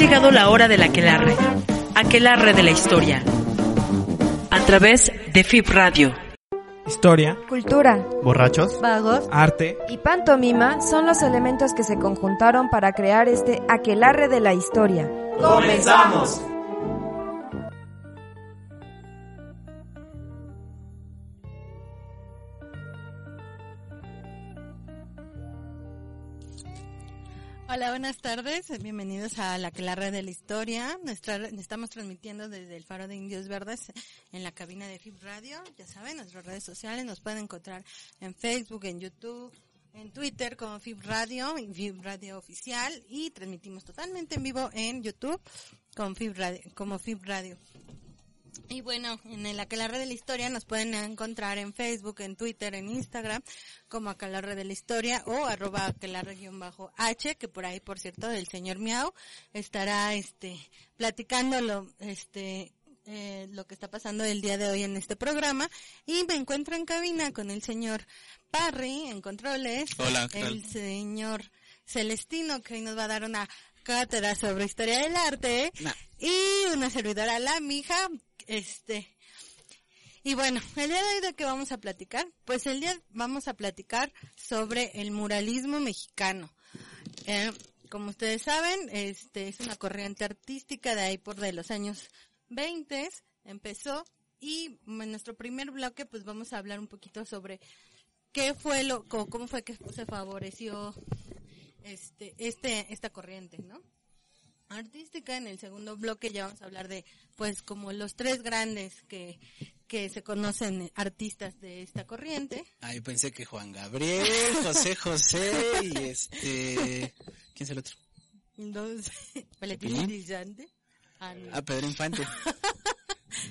llegado la hora del aquelarre, aquelarre de la historia, a través de FIP Radio. Historia, Cultura, Borrachos, vagos arte, y pantomima son los elementos que se conjuntaron para crear este aquelarre de la historia. ¡Comenzamos! Hola, buenas tardes. Bienvenidos a la Aquelarre de la Historia. Nuestra, estamos transmitiendo desde el Faro de Indios Verdes en la cabina de FIP Radio. Ya saben, nuestras redes sociales nos pueden encontrar en Facebook, en YouTube, en Twitter como FIP Radio, FIP Radio Oficial y transmitimos totalmente en vivo en YouTube como FIP Radio. Como FIP Radio. Y bueno, en el Aquelarre de la Historia nos pueden encontrar en Facebook, en Twitter, en Instagram, como Aquelarre de la Historia o arroba aquelarre-h, que por ahí, por cierto, el señor Miau estará, este, platicando lo, este, eh, lo que está pasando el día de hoy en este programa. Y me encuentro en cabina con el señor Parry, en controles. Hola, ¿qué tal? El señor Celestino, que hoy nos va a dar una cátedra sobre historia del arte. Nah. Y una servidora, la mija, este, y bueno, el día de hoy de qué vamos a platicar? Pues el día vamos a platicar sobre el muralismo mexicano. Eh, como ustedes saben, este es una corriente artística de ahí por de los años 20 empezó y en nuestro primer bloque pues vamos a hablar un poquito sobre qué fue lo cómo, fue que se favoreció este este esta corriente, ¿no? Artística. En el segundo bloque ya vamos a hablar de, pues, como los tres grandes que, que se conocen artistas de esta corriente. Ay, pensé que Juan Gabriel, José José y este... ¿Quién es el otro? Valentín ¿Pilín? Elizalde. Ah, no. Ah, Pedro Infante.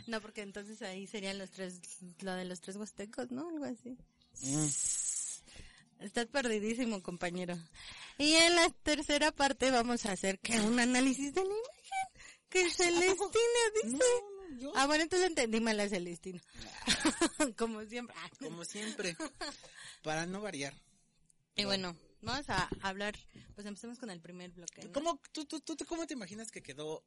No, porque entonces ahí serían los tres, lo de los tres huastecos, ¿no? Algo así. Mm. Estás perdidísimo, compañero. Y en la tercera parte vamos a hacer que un análisis de la imagen que Celestina dice. Ah, bueno, entonces entendí mal a Celestino. Como siempre. Como siempre. Para no variar. Y bueno, vamos a hablar, pues empecemos con el primer bloque. ¿no? ¿Cómo, tú, tú, tú, ¿Cómo te imaginas que quedó?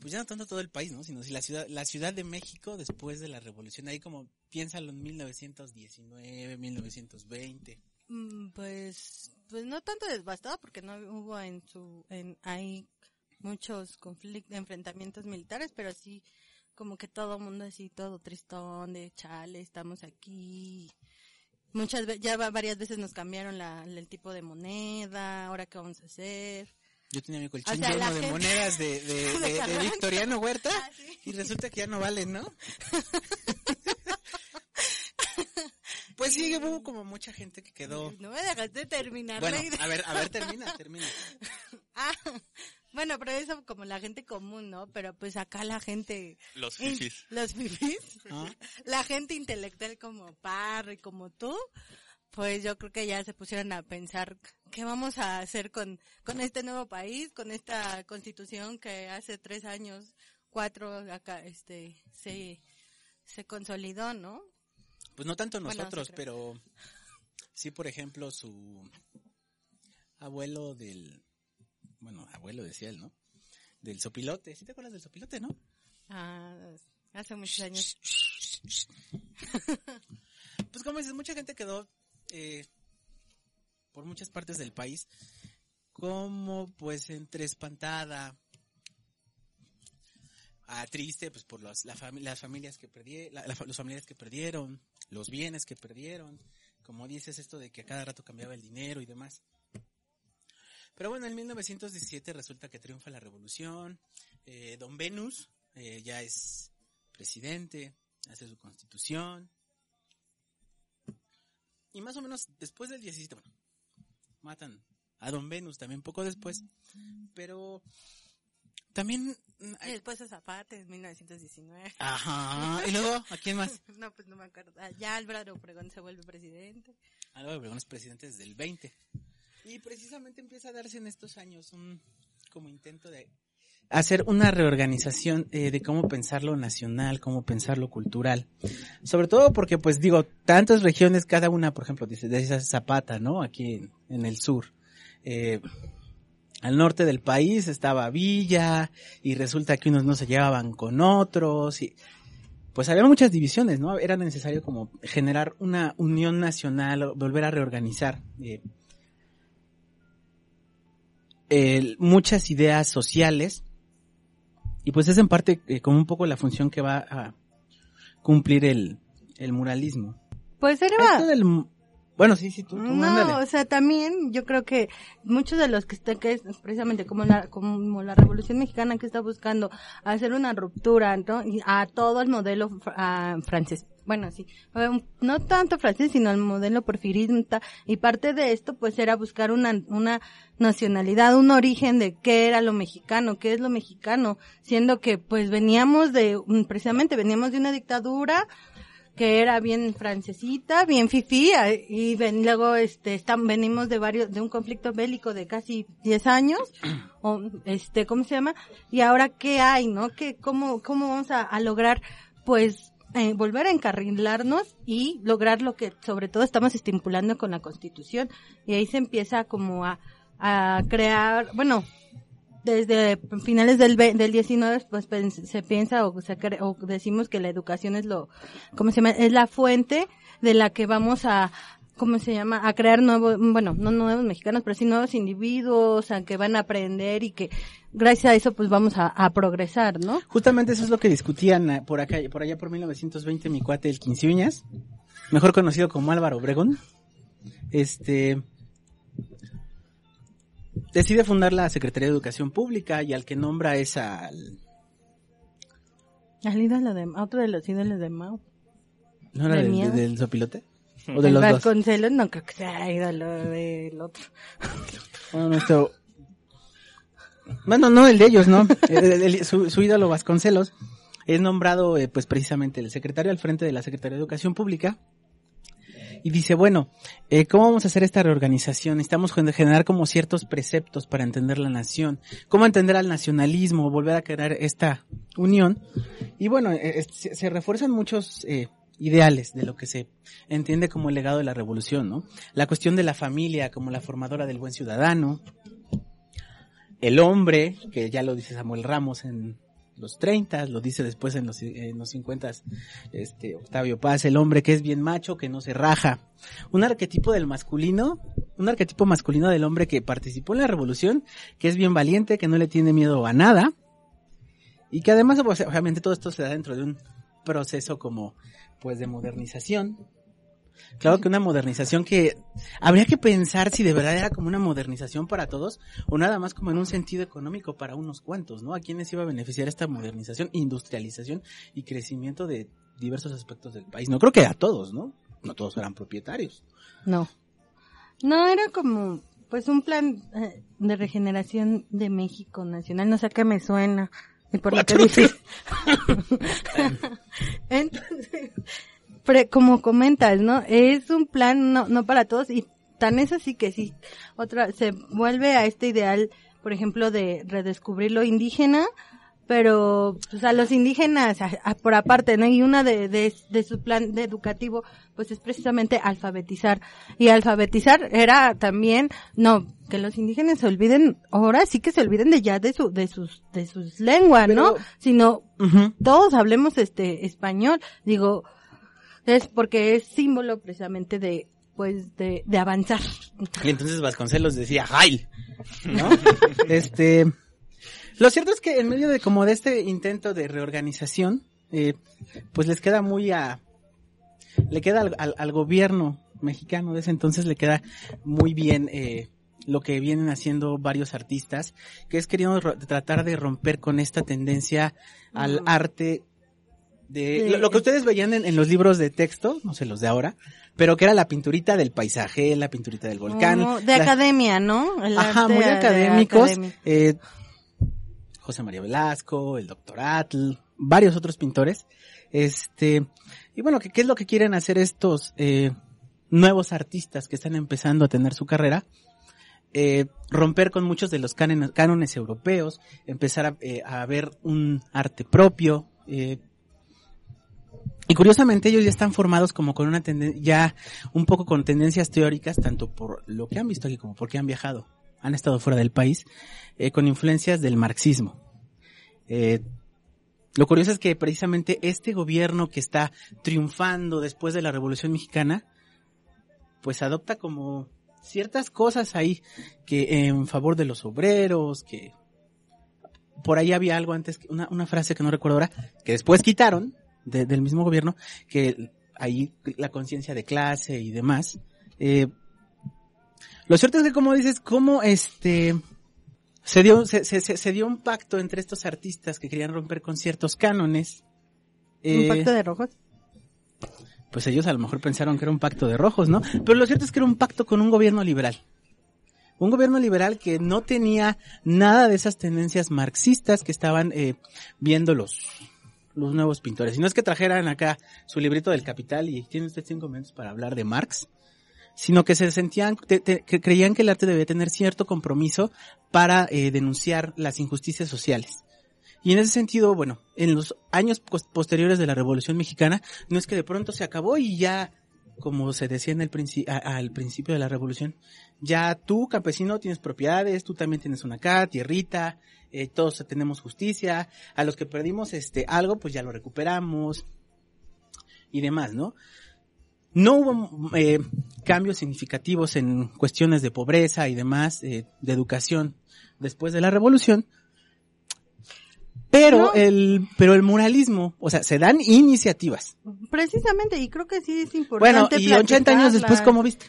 Pues ya no tanto todo el país, ¿no? Sino si la ciudad, la ciudad de México después de la revolución, ahí como piénsalo en 1919, 1920. Mm, Pues, pues no tanto devastado porque no hubo en su, en ahí muchos conflictos, enfrentamientos militares, pero sí como que todo mundo así todo tristón de chale, estamos aquí. Muchas veces, ya va- varias veces nos cambiaron la, el tipo de moneda, ahora qué vamos a hacer. Yo tenía mi colchón O sea, la lleno de gente- monedas de, de, De de- de Carranza. Victoriano Huerta Ah, sí. y resulta que ya no valen, ¿no? pues sí, hubo como mucha gente que quedó... No me dejaste terminar Bueno, a ver, a ver, termina, termina. Ah, bueno, pero eso como la gente común, ¿no? Pero pues acá la gente... Los fifis. Los fifis. ¿Ah? La gente intelectual como Parry, como tú, pues yo creo que ya se pusieron a pensar qué vamos a hacer con, con este nuevo país, con esta constitución que hace tres años, cuatro, acá, este, se, se consolidó, ¿no? Pues no tanto nosotros, pero sí, por ejemplo, su abuelo del... Bueno, abuelo decía él, ¿no? Del sopilote. ¿Sí te acuerdas del sopilote, no? Ah, hace muchos años. Pues como dices, mucha gente quedó eh, por muchas partes del país como pues entre espantada, ah, triste pues por los, la fami- las familias que perdieron, los familiares que perdieron, los bienes que perdieron, como dices esto de que a cada rato cambiaba el dinero y demás. Pero bueno, en 1917 resulta que triunfa la revolución, eh, Don Venus eh, ya es presidente, hace su constitución, y más o menos después del 17, bueno, matan a Don Venus también poco después, pero también... mm, Y hay- después a Zapata en 1919. Ajá, y luego, ¿a quién más? No, pues no me acuerdo. Ah, Ya Álvaro Obregón se vuelve presidente. Álvaro Obregón es presidente desde el 20. Y precisamente empieza a darse en estos años un como intento de hacer una reorganización eh, de cómo pensar lo nacional, cómo pensar lo cultural. Sobre todo porque, pues digo, tantas regiones, cada una, por ejemplo, dice, esas Zapata, ¿no? Aquí en, el sur. Eh, al norte del país estaba Villa y resulta que unos no se llevaban con otros y pues había muchas divisiones, ¿no? Era necesario como generar una unión nacional, volver a reorganizar eh, muchas ideas sociales y pues es en parte eh, como un poco la función que va a cumplir el, el muralismo. Pues era... Esto del, bueno, sí, sí, tú, tú No, mándale. o sea, también yo creo que muchos de los que están, que es precisamente como la, como la Revolución Mexicana que está buscando hacer una ruptura, ¿no? Y a todo el modelo ah, francés. Bueno, sí, no tanto francés, sino el modelo porfirista. Y parte de esto, pues, era buscar una, una nacionalidad, un origen de qué era lo mexicano, qué es lo mexicano, siendo que, pues, veníamos de, precisamente, veníamos de una dictadura, que era bien francesita, bien fifí, y ven, luego este están, venimos de varios, de un conflicto bélico de casi 10 años, o este, ¿cómo se llama? Y ahora qué hay, ¿no? ¿Qué, cómo, cómo vamos a, a lograr, pues, eh, volver a encarrilarnos y lograr lo que sobre todo estamos estipulando con la constitución. Y ahí se empieza como a, a crear, bueno, desde finales del, del 19 pues se piensa o, se o decimos que la educación es lo cómo se llama es la fuente de la que vamos a cómo se llama a crear nuevos bueno no nuevos mexicanos pero sí nuevos individuos a que van a aprender y que gracias a eso pues vamos a, a progresar no Justamente eso es lo que discutían eh, por acá, por allá por 1920 mi cuate el Quinciuñas, mejor conocido como Álvaro Obregón. Este decide fundar la Secretaría de Educación Pública y al que nombra es al al ídolo de otro de los ídolos de Mao ¿no era ¿De del, del Sopilote? ¿O de el los dos? Vasconcelos no creo que sea ídolo del otro Bueno, no el de ellos, ¿no? El- el- su, su ídolo Vasconcelos es nombrado, eh, pues precisamente el secretario al frente de la Secretaría de Educación Pública. Y dice, bueno, eh, ¿cómo vamos a hacer esta reorganización? Necesitamos gen- generar como ciertos preceptos para entender la nación. ¿Cómo entender al nacionalismo? Volver a crear esta unión. Y bueno, eh, se, se refuerzan muchos eh, ideales de lo que se entiende como el legado de la revolución, ¿no? La cuestión de la familia como la formadora del buen ciudadano. El hombre, que ya lo dice Samuel Ramos en los 30, lo dice después en los, en los 50, este, Octavio Paz, el hombre que es bien macho, que no se raja. Un arquetipo del masculino, un arquetipo masculino del hombre que participó en la revolución, que es bien valiente, que no le tiene miedo a nada, y que además, pues, obviamente todo esto se da dentro de un proceso como, pues, de modernización. Claro que una modernización que habría que pensar si de verdad era como una modernización para todos o nada más como en un sentido económico para unos cuantos, ¿no? ¿A quiénes iba a beneficiar esta modernización, industrialización y crecimiento de diversos aspectos del país? No creo que a todos, ¿no? No todos eran propietarios. No. No, era como, pues un plan eh, de regeneración de México nacional, no sé a qué me suena. Y por lo que dices. Entonces, pre- como comentas, ¿no? Es un plan no, no para todos y tan es así que sí. Otra, se vuelve a este ideal, por ejemplo, de redescubrir lo indígena, pero pues a los indígenas a- a- por aparte, ¿no? Y una de, de, de su plan de educativo, pues es precisamente alfabetizar. Y alfabetizar era también, no, que los indígenas se olviden, ahora sí que se olviden de ya de su, de sus, de sus lenguas, ¿no? Pero- Sino Ujú. todos hablemos este español. Digo, es porque es símbolo precisamente de, pues, de, de avanzar. Y entonces Vasconcelos decía, ¡Jail! ¿No? este, lo cierto es que en medio de como de este intento de reorganización, eh, pues les queda muy a, le queda al, al- al gobierno mexicano de ese entonces le queda muy bien, eh, lo que vienen haciendo varios artistas, que es queriendo tratar de romper con esta tendencia al arte de, Sí. lo, lo que ustedes veían en, en los libros de texto, no sé los de ahora, pero que era la pinturita del paisaje, la pinturita del volcán. Como de la- academia, ¿no? El Ajá, muy académicos. eh, José María Velasco, el doctor Atl, varios otros pintores. Este, y bueno, ¿qué, qué es lo que quieren hacer estos eh, nuevos artistas que están empezando a tener su carrera? Eh, romper con muchos de los cánones, cánones europeos, empezar a, eh, a ver un arte propio. eh, y curiosamente ellos ya están formados como con una tendencia, ya un poco con tendencias teóricas, tanto por lo que han visto aquí como porque han viajado han estado fuera del país, eh, con influencias del marxismo. Eh, lo curioso es que precisamente este gobierno que está triunfando después de la Revolución Mexicana, pues adopta como ciertas cosas ahí que en favor de los obreros, que por ahí había algo antes, una, una frase que no recuerdo ahora, que después quitaron del mismo gobierno, que ahí la conciencia de clase y demás. Eh, lo cierto es que como dices, como este se dio, se, se, se, dio un pacto entre estos artistas que querían romper con ciertos cánones. ¿Un pacto de rojos? Pues ellos a lo mejor pensaron que era un pacto de rojos, ¿no? Pero lo cierto es que era un pacto con un gobierno liberal. Un gobierno liberal que no tenía nada de esas tendencias marxistas que estaban eh, viendo los, los nuevos pintores. Y no es que trajeran acá su librito del Capital y tiene usted cinco minutos para hablar de Marx, sino que se sentían, que creían que el arte debía tener cierto compromiso para eh, denunciar las injusticias sociales. Y en ese sentido, bueno, en los años posteriores de la Revolución Mexicana, no es que de pronto se acabó y ya, como se decía en el al principio de la Revolución, ya tú, campesino, tienes propiedades, tú también tienes una acá, tierrita, eh, todos tenemos justicia, a los que perdimos este algo, pues ya lo recuperamos y demás, ¿no? No hubo eh, cambios significativos en cuestiones de pobreza y demás, eh, de educación después de la revolución, pero el, pero el muralismo, o sea, se dan iniciativas. Precisamente, y creo que sí es importante. Bueno, y 80 años después, ¿cómo viste?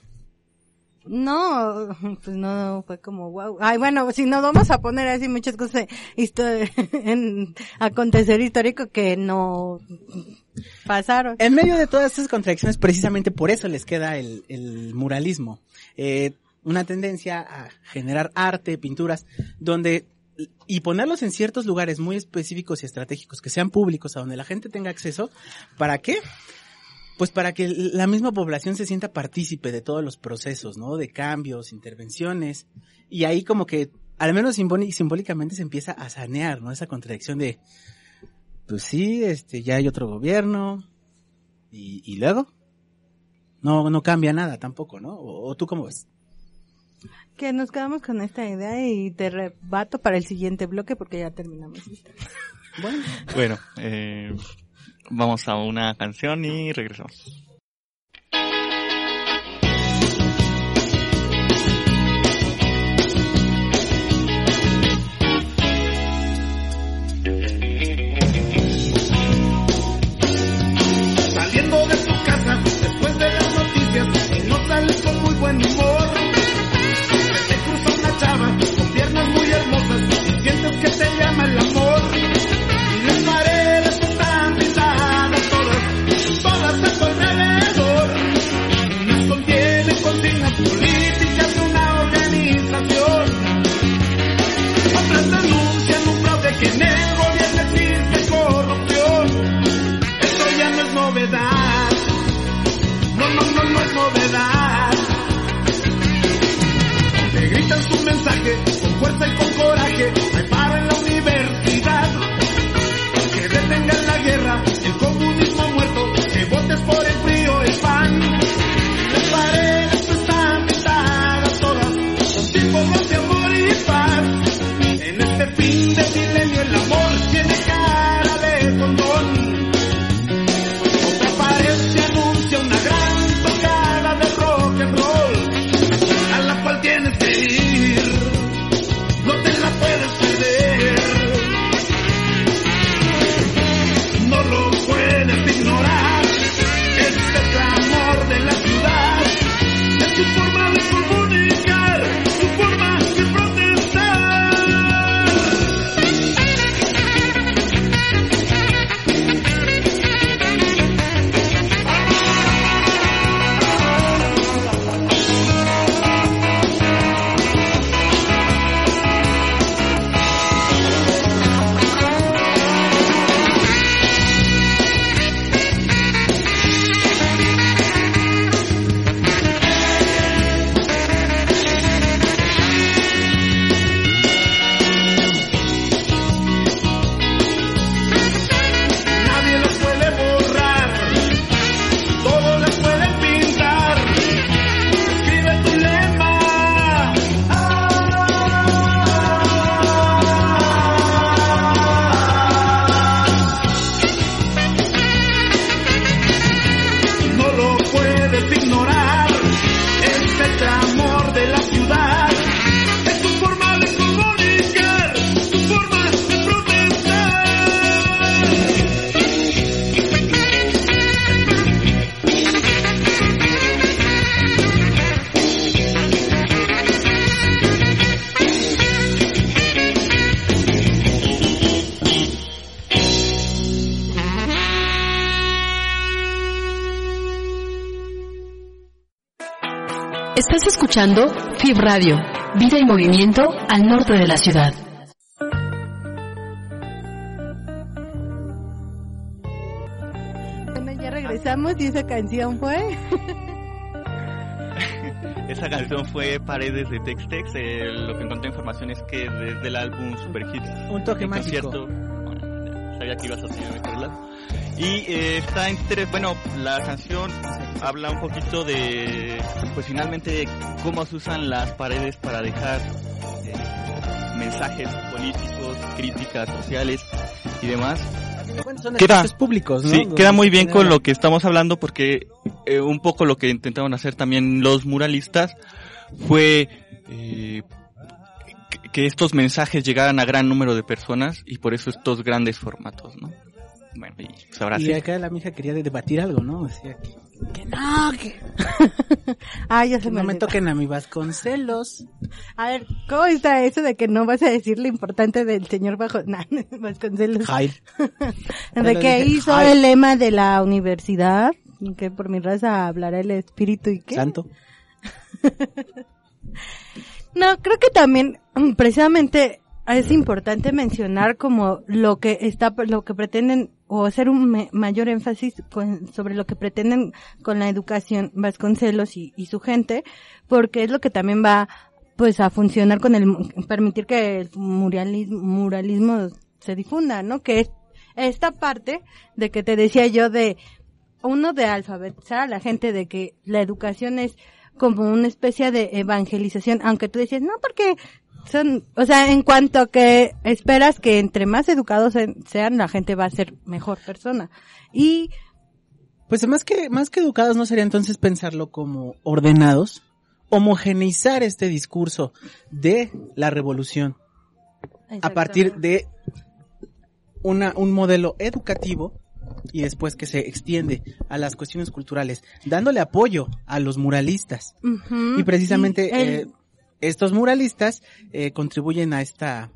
No, pues no, fue como wow. Ay, bueno, si no vamos a poner así muchas cosas en acontecer histórico que no pasaron. En medio de todas estas contradicciones, precisamente por eso les queda el, el muralismo. Eh, una tendencia a generar arte, pinturas, donde y ponerlos en ciertos lugares muy específicos y estratégicos que sean públicos, a donde la gente tenga acceso. ¿Para qué? pues para que la misma población se sienta partícipe de todos los procesos, ¿no? De cambios, intervenciones. Y ahí como que, al menos simbólicamente se empieza a sanear, ¿no? Esa contradicción de, pues sí, este, ya hay otro gobierno. Y, luego, no, no cambia nada tampoco, ¿no? O, tú cómo ves? Que nos quedamos con esta idea y te rebato para el siguiente bloque porque ya terminamos. Bueno, bueno eh, Vamos a una canción y regresamos. Con escuchando FIB Radio, vida y movimiento al norte de la ciudad. Bueno, ya regresamos y esa canción fue. Esa canción fue Paredes de Tex Tex. eh, lo que encontré información es que desde el álbum Super Hits. Un toque mágico. concierto, bueno, sabía que ibas a lado. Y eh, está interés, bueno, la canción habla un poquito de, pues finalmente, de cómo se usan las paredes para dejar eh, mensajes políticos, críticas sociales y demás. Son Queda- públicos, ¿no? Sí, queda muy bien con lo que estamos hablando porque eh, un poco lo que intentaron hacer también los muralistas fue eh, que- que estos mensajes llegaran a gran número de personas y por eso estos grandes formatos, ¿no? Bueno, y pues ahora Y sí. acá la mija quería de- debatir algo, ¿no? Decía que, que no, que, ah, ya que se me no me toquen a mi Vasconcelos. A ver, ¿cómo está eso de que no vas a decir lo importante del señor bajo nah, Vasconcelos? Jair. De que hizo el lema de la universidad, que por mi raza hablará el espíritu y qué. Santo. No, creo que también mm, precisamente es importante mencionar como lo que está, lo que pretenden o hacer un mayor énfasis con- sobre lo que pretenden con la educación Vasconcelos y, y su gente, porque es lo que también va pues a funcionar con el permitir que el muralismo, muralismo se difunda, ¿no? Que es esta parte de que te decía yo de uno de alfabetizar a la gente de que la educación es como una especie de evangelización, aunque tú decías, no, porque son, o sea, en cuanto que esperas que entre más educados se- sean, la gente va a ser mejor persona. Y Pues más que, más que educados no sería entonces pensarlo como ordenados, homogeneizar este discurso de la revolución a partir de una, un modelo educativo y después que se extiende a las cuestiones culturales, dándole apoyo a los muralistas. Y precisamente el- eh, estos muralistas eh, contribuyen a esta...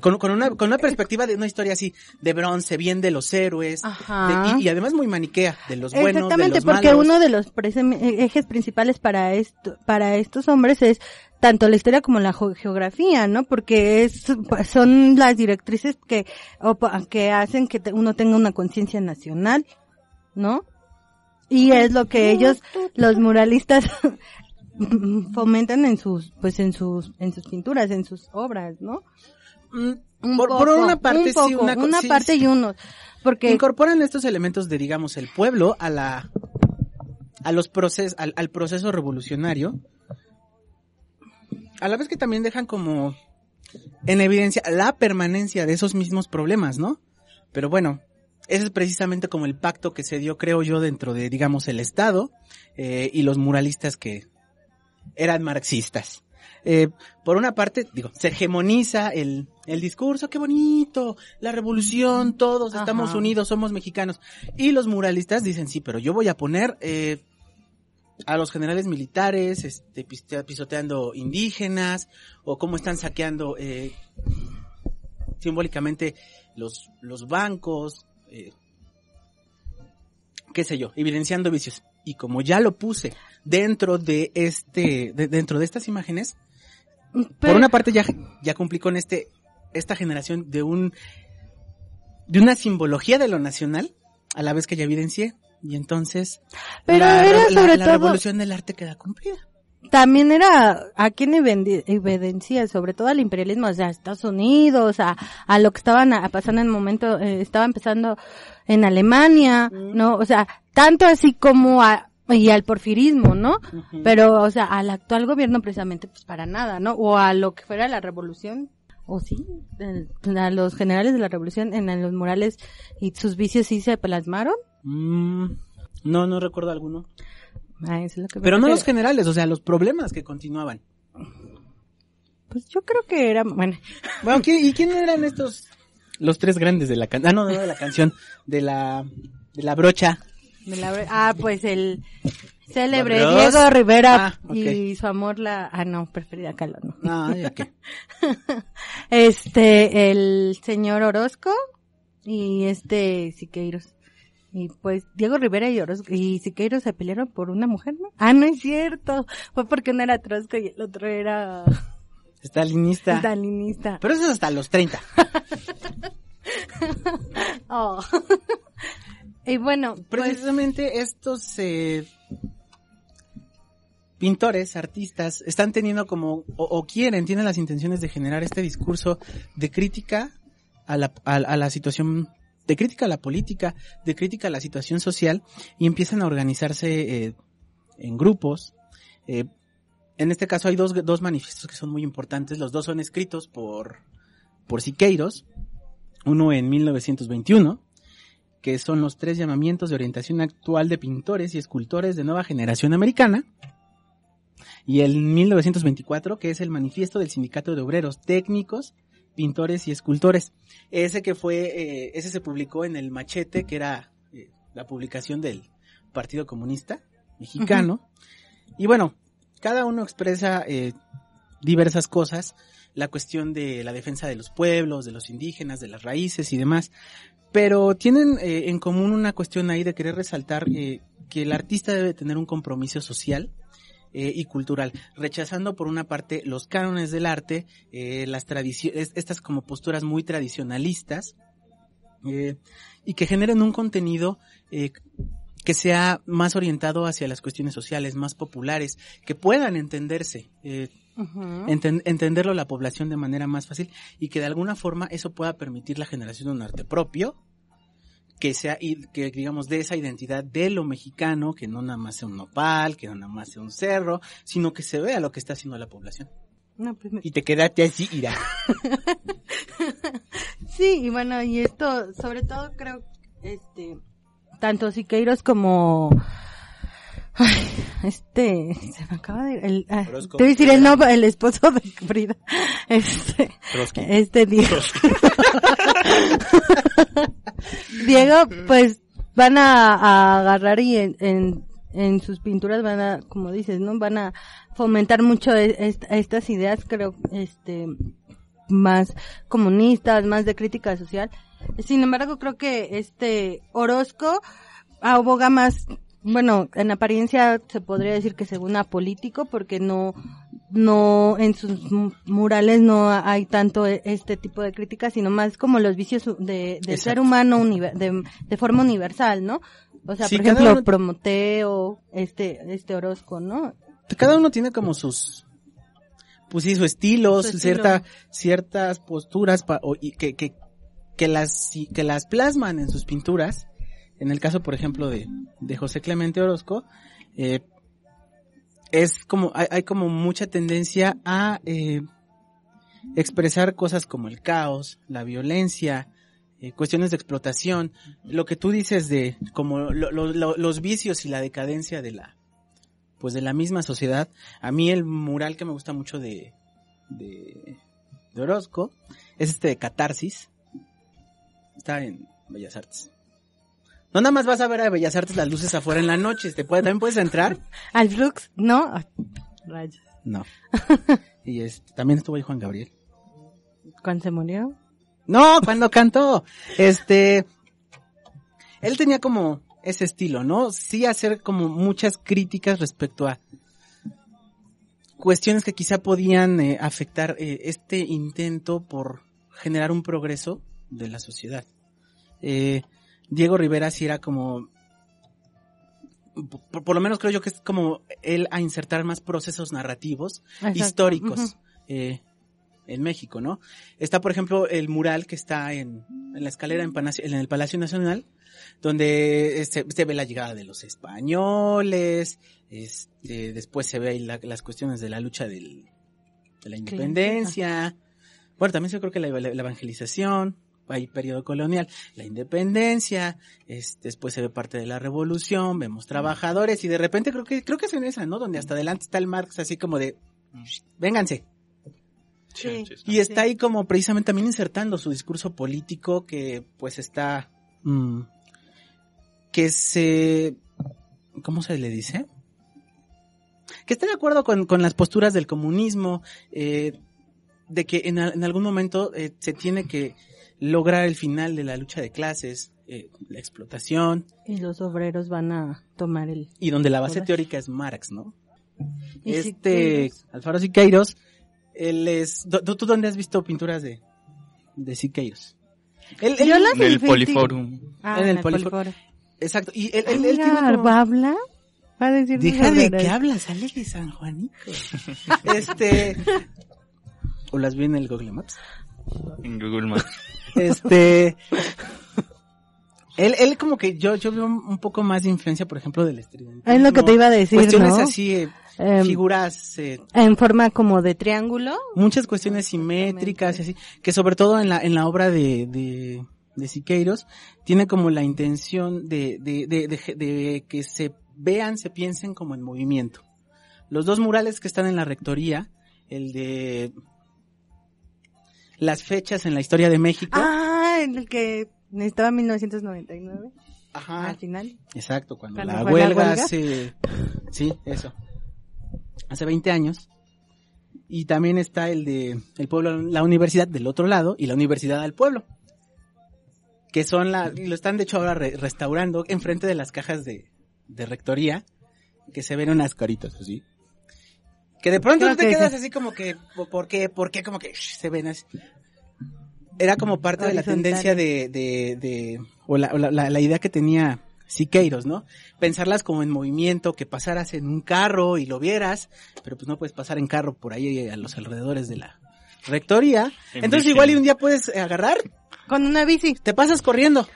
Con, con una, con una perspectiva de una historia así, de bronce, bien de los héroes, Ajá. de- y, y además muy maniquea, de los buenos, de Exactamente, los porque malos. uno de los prese- ejes principales para esto, para estos hombres es tanto la historia como la jo- geografía, ¿no? Porque es, son las directrices que, que hacen que te- uno tenga una conciencia nacional, ¿no? Y es lo que ellos, los muralistas, fomentan en sus, pues en sus, en sus pinturas, en sus obras, ¿no? Un por, una parte un sí, una, sí, parte y unos, porque incorporan estos elementos de digamos el pueblo a la a los procesos al, al proceso revolucionario a la vez que también dejan como en evidencia la permanencia de esos mismos problemas no pero bueno ese es precisamente como el pacto que se dio creo yo dentro de digamos el estado eh, y los muralistas que eran marxistas. Eh, por una parte, digo, se hegemoniza el, el discurso, qué bonito, la revolución, todos Ajá. estamos unidos, somos mexicanos. Y los muralistas dicen, sí, pero yo voy a poner eh, a los generales militares, este, pisoteando indígenas, o cómo están saqueando eh, simbólicamente los, los bancos, eh, qué sé yo, evidenciando vicios. Y como ya lo puse dentro de este, de- dentro de estas imágenes, por pero- una parte ya, ya cumplí con este, esta generación de un, de una simbología de lo nacional, a la vez que ya evidencié. Y entonces, Pero la, era sobre la todo- revolución del arte queda cumplida. también era a quién evidencia, sobre todo al imperialismo, o sea, a Estados Unidos, a, a lo que estaban a- pasando en el momento, eh, estaba empezando en Alemania, ¿no? O sea, tanto así como a, y al porfirismo, ¿no? Pero, o sea, al actual gobierno precisamente, pues para nada, ¿no? O a lo que fuera la revolución, o sí, a los generales de la revolución en, en los murales y sus vicios sí se plasmaron. Mm, no, no recuerdo alguno. Ah, eso es lo que me Pero no los generales, o sea, los problemas que continuaban. Pues yo creo que era, bueno, Bueno, ¿quién- ¿y quién eran estos? Los tres grandes de la canción. Ah, no, no de la canción, de la, de la brocha. la ah, pues el célebre. Diego Rivera Ah, ok. y su amor la, ah, no, preferida Calor, no. Ya que. Este, el señor Orozco y este Siqueiros. Y pues Diego Rivera y Orozco y Siqueiros se pelearon por una mujer, ¿no? Ah, no es cierto. Fue porque uno era Trosco y el otro era Stalinista. stalinista. Pero eso es hasta los 30. Oh. y bueno, pues, Precisamente estos eh, pintores, artistas, están teniendo como, o, quieren, tienen las intenciones de generar este discurso de crítica a la, a, a la situación, de crítica a la política, de crítica a la situación social, y empiezan a organizarse eh, en grupos. Eh, en este caso hay dos, dos manifiestos que son muy importantes, los dos son escritos por, por Siqueiros, uno en 1921, que son los tres llamamientos de orientación actual de pintores y escultores de nueva generación americana, y el 1924, que es el manifiesto del Sindicato de Obreros Técnicos, Pintores y Escultores. Ese que fue, eh, ese se publicó en el Machete, que era eh, la publicación del Partido Comunista Mexicano. Y bueno, cada uno expresa eh, diversas cosas, la cuestión de la defensa de los pueblos, de los indígenas, de las raíces y demás, pero tienen eh, en común una cuestión ahí de querer resaltar que el artista debe tener un compromiso social eh, y cultural, rechazando por una parte los cánones del arte, eh, las tradiciones, estas como posturas muy tradicionalistas, eh, y que generen un contenido eh, que sea más orientado hacia las cuestiones sociales, más populares, que puedan entenderse, eh, enten- entenderlo la población de manera más fácil y que de alguna forma eso pueda permitir la generación de un arte propio que sea que digamos de esa identidad de lo mexicano que no nada más sea un nopal que no nada más sea un cerro sino que se vea lo que está haciendo la población. No, pues me- y te quedaste así irá Sí, y bueno, y esto, sobre todo creo, este, tanto Siqueiros como, ay, este, se me acaba de, el, ah, te voy a decir el nombre, el esposo de Frida, este, este Diego. Diego, pues, van a, a agarrar y en, en, en sus pinturas van a, como dices, ¿no? Van a fomentar mucho e- est- estas ideas, creo, este, más comunistas, más de crítica social. Sin embargo, creo que este Orozco aboga más, bueno, en apariencia se podría decir que según a político, porque no, no, en sus mu- murales no hay tanto e- este tipo de críticas, sino más como los vicios de, del ser humano de, de forma universal, ¿no? O sea, Sí, por ejemplo, uno- Prometeo, este, este Orozco, ¿no? cada uno tiene como sus pues sí, su estilo, Su su estilo. cierta ciertas posturas pa- o- y que, que que las que las plasman en sus pinturas en el caso por ejemplo de, José Clemente Orozco eh, es como hay, como mucha tendencia a eh, expresar cosas como el caos la violencia eh, cuestiones de explotación lo que tú dices de como lo- los vicios y la decadencia de la pues de la misma sociedad. A mí el mural que me gusta mucho de, de, de Orozco es este de Catarsis. Está en Bellas Artes. No nada más vas a ver a Bellas Artes las luces afuera en la noche. ¿Te puede, ¿También puedes entrar? Al Flux, ¿no? Ay, Rayos. No. Y este, también estuvo ahí Juan Gabriel. ¿Cuándo se murió? No, cuando cantó. Este, él tenía como ese estilo, ¿no? Sí hacer como muchas críticas respecto a cuestiones que quizá podían eh, afectar eh, este intento por generar un progreso de la sociedad. Eh, Diego Rivera sí era como, por, por lo menos creo yo que es como él a insertar más procesos narrativos Exacto. históricos eh, en México, ¿no? Está, por ejemplo, el mural que está en, en la escalera en, Palacio- en el Palacio Nacional, donde se, se ve la llegada de los españoles, este, después se ve ahí la- las cuestiones de la lucha del, de la independencia, bueno, también yo creo que la, la- la evangelización, hay periodo colonial, la independencia, después se ve parte de la revolución, vemos trabajadores y de repente creo que creo que es en esa, ¿no? Donde hasta adelante está el Marx así como de vénganse. Sí. Y está ahí como precisamente también insertando su discurso político que pues está mm, que se ¿cómo se le dice? Que está de acuerdo con, con las posturas del comunismo, eh, de que en, en algún momento eh, se tiene que lograr el final de la lucha de clases, eh, la explotación, Y los obreros van a tomar el... y donde la base Poder. teórica es Marx, ¿no? Y Este Siqueiros. Alfaro Siqueiros, él es, ¿tú, tú dónde has visto pinturas de, de Siqueiros? Él, él- Yo las En el Poliforum. Ah, En el el Poliforum. Exacto, y él, él, él tiene como- ¿va a hablar? Va a decir Deja de qué hablas, sale de San Juanico. este, o las vi en el Google Maps. En Google Maps. Este, él, él como que yo, yo veo un poco más de influencia, por ejemplo, del estridentismo. Es lo que te iba a decir, Cuestiones ¿no? así, eh, Em, figuras, eh, En forma como de triángulo. muchas cuestiones simétricas y así, que sobre todo en la, en la obra de, de, de Siqueiros, tiene como la intención de, de, de, de, de que se vean, se piensen como en movimiento. Los dos murales que están en la rectoría, el de las fechas en la historia de México. Ah, en el que necesitaba 1999 Ajá. al final. Exacto, cuando, Cuando la, huelga hace, sí, eso, hace 20 años. Y también está el de el pueblo, la universidad del otro lado y la universidad al pueblo. Que son la, lo están de hecho ahora re- restaurando enfrente de las cajas de, de rectoría, que se ven unas caritas así. Que de pronto Creo te que quedas sí. así como que, ¿por qué? ¿Por qué? Como que shh, se ven así. Era como parte de la tendencia de, de, de o, la, o la, la- la idea que tenía Siqueiros, ¿no? Pensarlas como en movimiento, que pasaras en un carro y lo vieras, pero pues no puedes pasar en carro por ahí a los alrededores de la rectoría. En Entonces bici. igual y un día puedes eh, agarrar, Con una bici. te pasas corriendo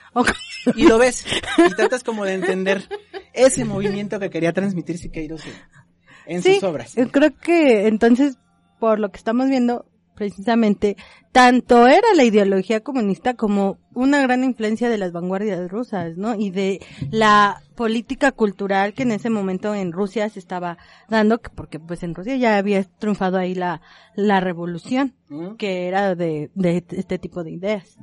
y lo ves y tratas como de entender ese movimiento que quería transmitir Siqueiros en, Sí, sus obras. eh, creo que entonces, por lo que estamos viendo, precisamente, tanto era la ideología comunista como una gran influencia de las vanguardias rusas, ¿no? Y de la política cultural que en ese momento en Rusia se estaba dando, que- porque pues en Rusia ya había triunfado ahí la, la revolución, que era de, de este tipo de ideas.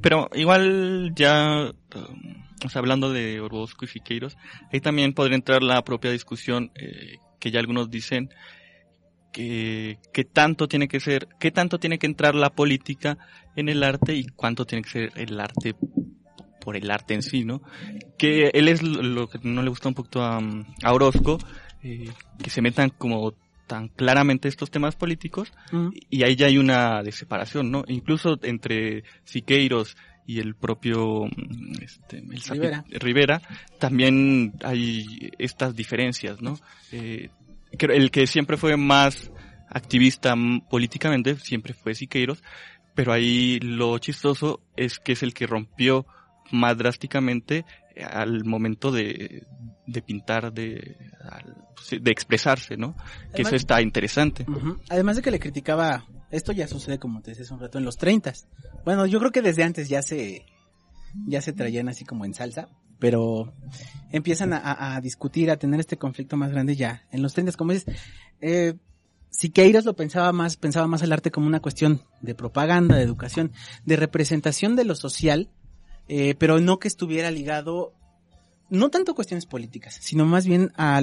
Pero igual ya, um, o sea, hablando de Orozco y Siqueiros, ahí también podría entrar la propia discusión eh, que ya algunos dicen que, que tanto tiene que ser, qué tanto tiene que entrar la política en el arte y cuánto tiene que ser el arte por el arte en sí, ¿no? Que él es lo, que no le gusta un poquito a, a Orozco, eh, que se metan como tan claramente estos temas políticos ¿Mm? y ahí ya hay una de separación, ¿no? Incluso entre Siqueiros y el propio mm, este, el Rivera. Rivera, también hay estas diferencias, ¿no? Eh, el que siempre fue más activista políticamente siempre fue Siqueiros, pero ahí lo chistoso es que es el que rompió más drásticamente al momento de, de pintar, de, sí, de expresarse, ¿no? Que eso está interesante. Además de que le criticaba, esto ya sucede como te decía hace un rato en los 30 Bueno, yo creo que desde antes ya se, ya se traían así como en salsa, pero empiezan a, discutir, a tener este conflicto más grande ya en los 30 como dices, eh, Siqueiros lo pensaba más, pensaba más el arte como una cuestión de propaganda, de educación, de representación de lo social, eh, pero no que estuviera ligado no tanto a cuestiones políticas, sino más bien a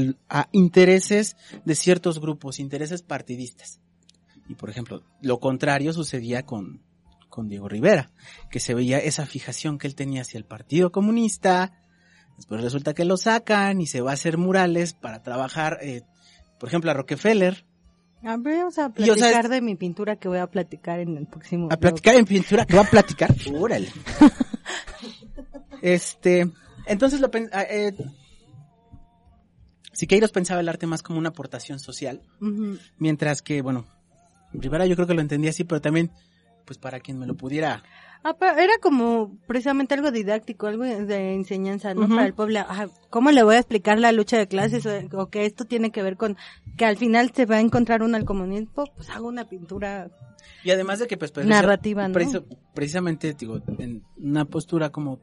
intereses de ciertos grupos, intereses partidistas. Y por ejemplo, lo contrario sucedía con, con Diego Rivera, que se veía esa fijación que él tenía hacia el Partido Comunista, después resulta que lo sacan y se va a hacer murales para trabajar, eh, por ejemplo, a Rockefeller, A ver, vamos a platicar de mi pintura que voy a platicar en el próximo a platicar en pintura, que va a platicar, órale. Este, entonces lo ah, eh, Siqueiros pensaba el arte más como una aportación social. Mientras que, bueno, Rivera yo creo que lo entendía así, pero también pues para quien me lo pudiera Ah, pero era como precisamente algo didáctico, algo de enseñanza, ¿no? Para el pueblo. ¿Cómo le voy a explicar la lucha de clases o, que esto tiene que ver con que al final se va a encontrar uno al comunismo? Pues hago una pintura. Y además de que, pues, precisa- Narrativa, ¿no? precisamente, digo, en una postura como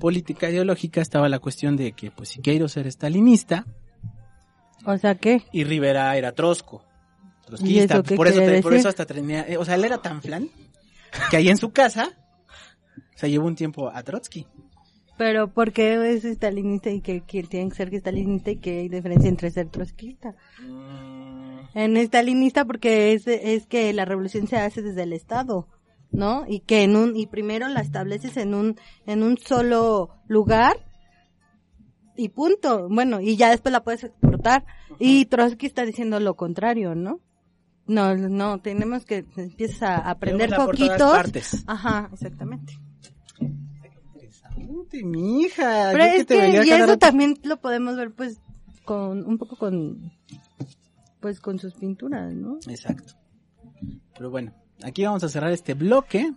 política ideológica estaba la cuestión de que, pues, Siqueiros era estalinista O sea, ¿qué? y Rivera era trosco. ¿Y Trotskista. eso Por eso, te- por eso hasta tenía, eh, o sea, él era tan flan que ahí en su casa se llevó un tiempo a Trotsky. Pero ¿por qué es estalinista y que, que tiene que ser estalinista y que hay diferencia entre ser trotskista? En estalinista porque es, es que la revolución se hace desde el Estado, ¿no? Y que en un, y primero la estableces en un, en un solo lugar y punto. Bueno, y ya después la puedes exportar. Y Trotsky está diciendo lo contrario, ¿no? No, no, tenemos que, empiezas a aprender poquitos. Ajá, exactamente. Interesante, mi hija. Pero es te que, veía y eso rato. también lo podemos ver pues con, un poco con, pues con sus pinturas, ¿no? Exacto. Pero bueno, aquí vamos a cerrar este bloque.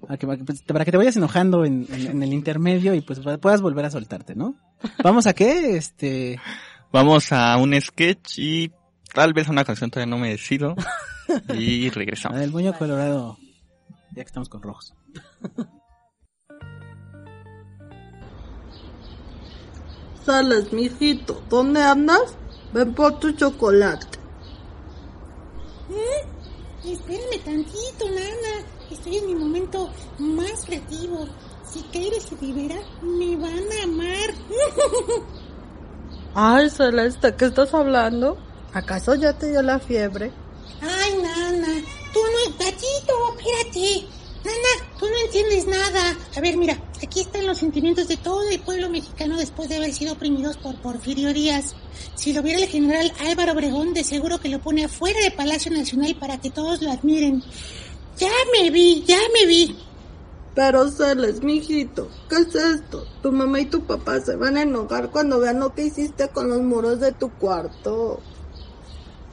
Para que, para que te vayas enojando en, en- en el intermedio y pues puedas volver a soltarte, ¿no? ¿Vamos a qué? Este... Vamos a un sketch y tal vez una canción todavía no me decido. Y regresamos. El moño colorado. Ya que estamos con rojos. Sales, mijito. ¿Dónde andas? Ven por tu chocolate. Espérame tantito, nana. Estoy en mi momento más creativo. Si Keiros y Rivera me van a amar. Ay, Celeste, ¿qué estás hablando? ¿Acaso ya te dio la fiebre? Ay, nana, tú no... Gatito, espérate. Nana, tú no entiendes nada. A ver, mira, aquí están los sentimientos de todo el pueblo mexicano después de haber sido oprimidos por Porfirio Díaz. Si lo viera el general Álvaro Obregón, de seguro que lo pone afuera de Palacio Nacional para que todos lo admiren. Ya me vi, ya me vi. Pero Celes, mijito, ¿qué es esto? Tu mamá y tu papá se van a enojar cuando vean lo que hiciste con los muros de tu cuarto.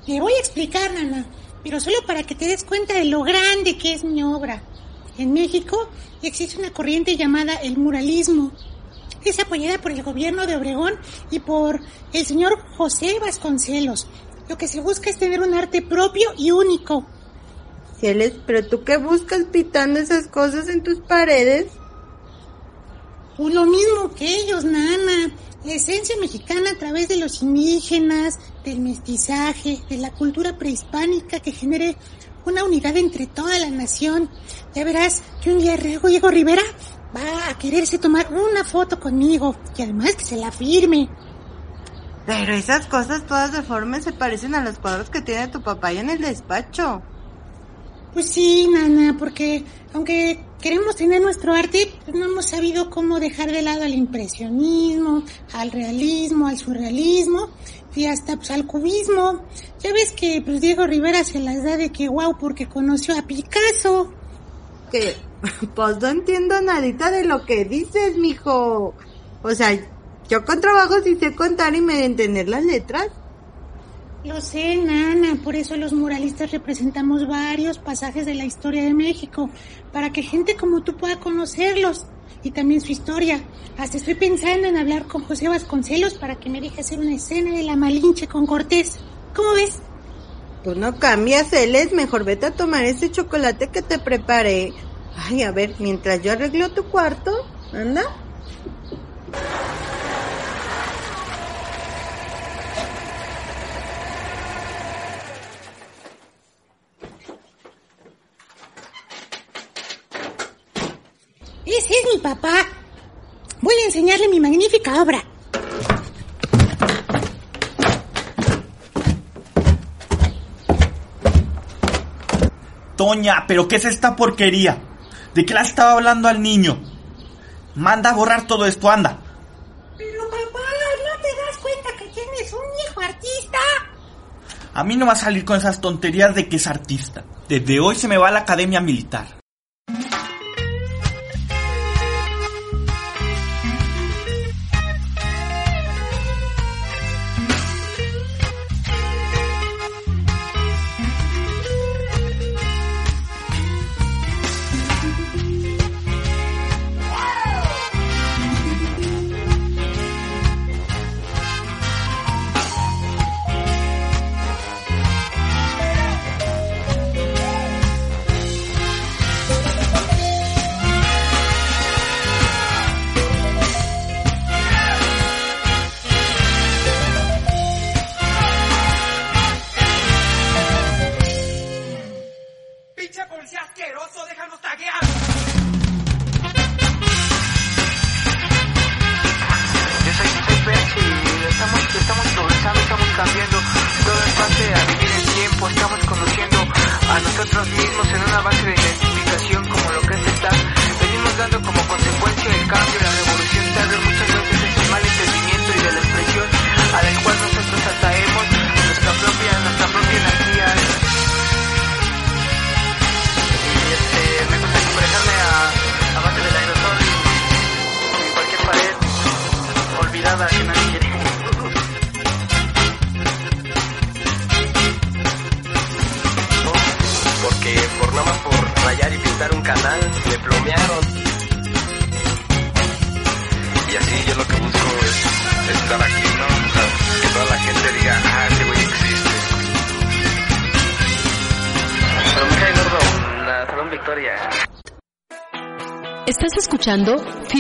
Le voy a explicar, Nana, pero solo para que te des cuenta de lo grande que es mi obra. En México existe una corriente llamada el muralismo. Es apoyada por el gobierno de Obregón y por el señor José Vasconcelos. Lo que se busca es tener un arte propio y único. Celes, ¿pero tú qué buscas pitando esas cosas en tus paredes? Pues lo mismo que ellos, Nana. La esencia mexicana a través de los indígenas, del mestizaje, de la cultura prehispánica que genere una unidad entre toda la nación. Ya verás que un día Diego Rivera va a quererse tomar una foto conmigo y además que se la firme. Pero esas cosas todas deformes se parecen a los cuadros que tiene tu papá en el despacho. Pues sí, Nana, porque aunque queremos tener nuestro arte, pues no hemos sabido cómo dejar de lado al impresionismo, al realismo, al surrealismo y hasta pues, al cubismo. Ya ves que pues, Diego Rivera se las da de que guau porque conoció a Picasso. Que, pues no entiendo nadita de lo que dices, mijo. O sea, yo con trabajo sí sé contar y medio entender las letras. Lo sé, Nana, por eso los muralistas representamos varios pasajes de la historia de México, para que gente como tú pueda conocerlos y también su historia. Hasta estoy pensando en hablar con José Vasconcelos para que me deje hacer una escena de la Malinche con Cortés. ¿Cómo ves? Tú no cambias, Celes, mejor vete a tomar ese chocolate que te preparé. Ay, a ver, mientras yo arreglo tu cuarto, anda. Ese es mi papá. Voy a enseñarle mi magnífica obra. Toña, ¿pero qué es esta porquería? ¿De qué le estaba hablando al niño? Manda a borrar todo esto, anda. Pero papá, ¿no te das cuenta que tienes un hijo artista? A mí no va a salir con esas tonterías de que es artista. Desde hoy se me va a la academia militar.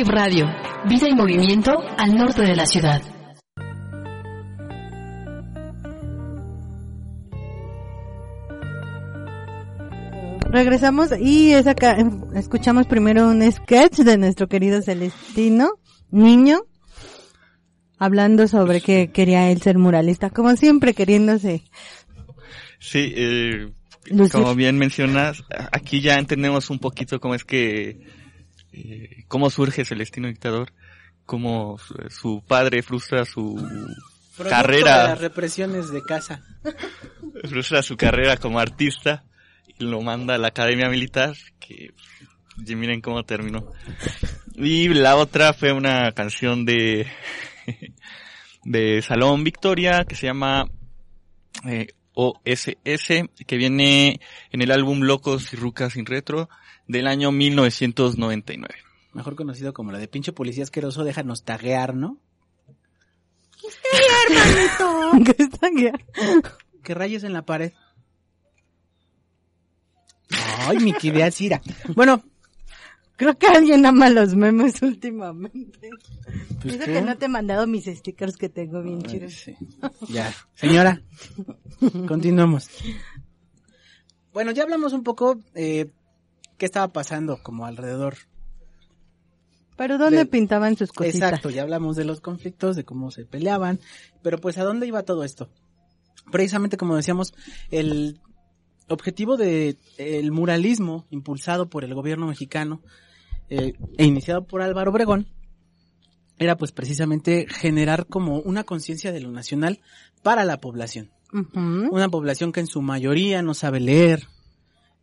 Radio, vida y movimiento al norte de la ciudad. Regresamos y es acá, escuchamos primero un sketch de nuestro querido Celestino, niño, hablando sobre que quería él ser muralista, como siempre queriéndose. Sí, eh, como bien mencionas, aquí ya entendemos un poquito cómo es que, eh, cómo surge Celestino Dictador, cómo su, su padre frustra su Producto de carrera, las represiones de casa. frustra su carrera como artista y lo manda a la academia militar, que y miren cómo terminó. Y la otra fue una canción de, de Salón Victoria que se llama eh, OSS, que viene en el álbum Locos y Rucas sin Retro del año 1999. Mejor conocido como la de pinche policía asqueroso, déjanos taguear, ¿no? ¿Qué está aquí? Que rayes en la pared. Ay, mi querida Cira. Bueno, Creo que alguien ama los memes últimamente. Pues, Eso ¿qué? que no te he mandado mis stickers que tengo bien Ay, chidos. sí. ya. Señora, continuamos. Bueno, ya hablamos un poco eh, qué estaba pasando como alrededor. Pero ¿dónde De- pintaban sus cositas? Exacto, ya hablamos de los conflictos, de cómo se peleaban, pero pues ¿a dónde iba todo esto? Precisamente como decíamos, el objetivo de el muralismo impulsado por el gobierno mexicano eh, e iniciado por Álvaro Obregón era pues precisamente generar como una conciencia de lo nacional para la población. Una población que en su mayoría no sabe leer,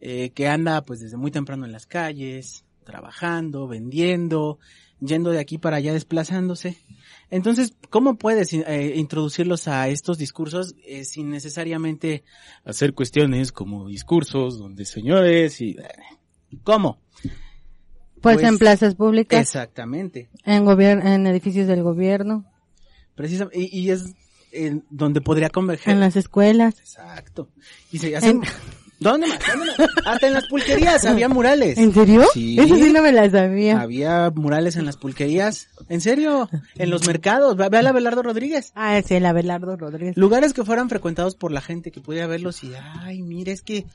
eh, que anda pues desde muy temprano en las calles, trabajando, vendiendo, yendo de aquí para allá desplazándose. Entonces, ¿cómo puedes eh, introducirlos a estos discursos eh, sin necesariamente hacer cuestiones como discursos donde señores y... ¿Cómo? Pues, Pues, en plazas públicas, Exactamente. en en edificios del gobierno, Precisa- y, y es eh, donde podría converger. en las escuelas. Exacto. Y se hacen... ¿Dónde más? ¿Dónde más? Hasta en las pulquerías había murales. ¿En serio? Sí. Eso sí no me la sabía. Había murales en las pulquerías. ¿En serio? En los mercados. Ve ve a la Belardo Rodríguez. Ah, sí, el Abelardo Rodríguez. Lugares que fueran frecuentados por la gente que pudiera verlos y, ay, mire, es que...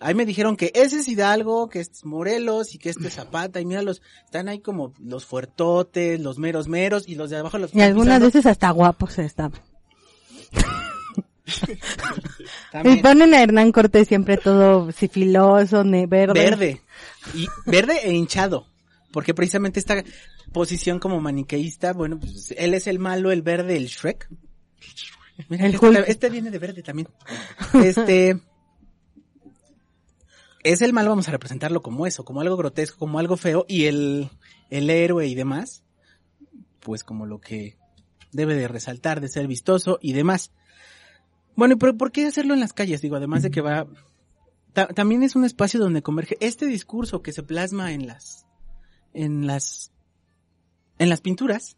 Ahí me dijeron que ese es Hidalgo, que este es Morelos y que este es Zapata. Y míralos, están ahí como los fuertotes, los meros meros y los de abajo los Y algunas pisando. veces hasta guapos estaban. Y ponen a Hernán Cortés siempre todo sifiloso, verde. Verde. Y verde e hinchado. Porque precisamente esta posición como maniqueísta, bueno, pues él es el malo, el verde, el Shrek. Mira, El este, este viene de verde también. Este es el malo, vamos a representarlo como eso, como algo grotesco, como algo feo, y el, el héroe y demás, pues como lo que debe de resaltar, de ser vistoso y demás. Bueno, pero ¿por qué hacerlo en las calles? Digo, además de que va, ta- también es un espacio donde converge este discurso que se plasma en las, en las, en las pinturas,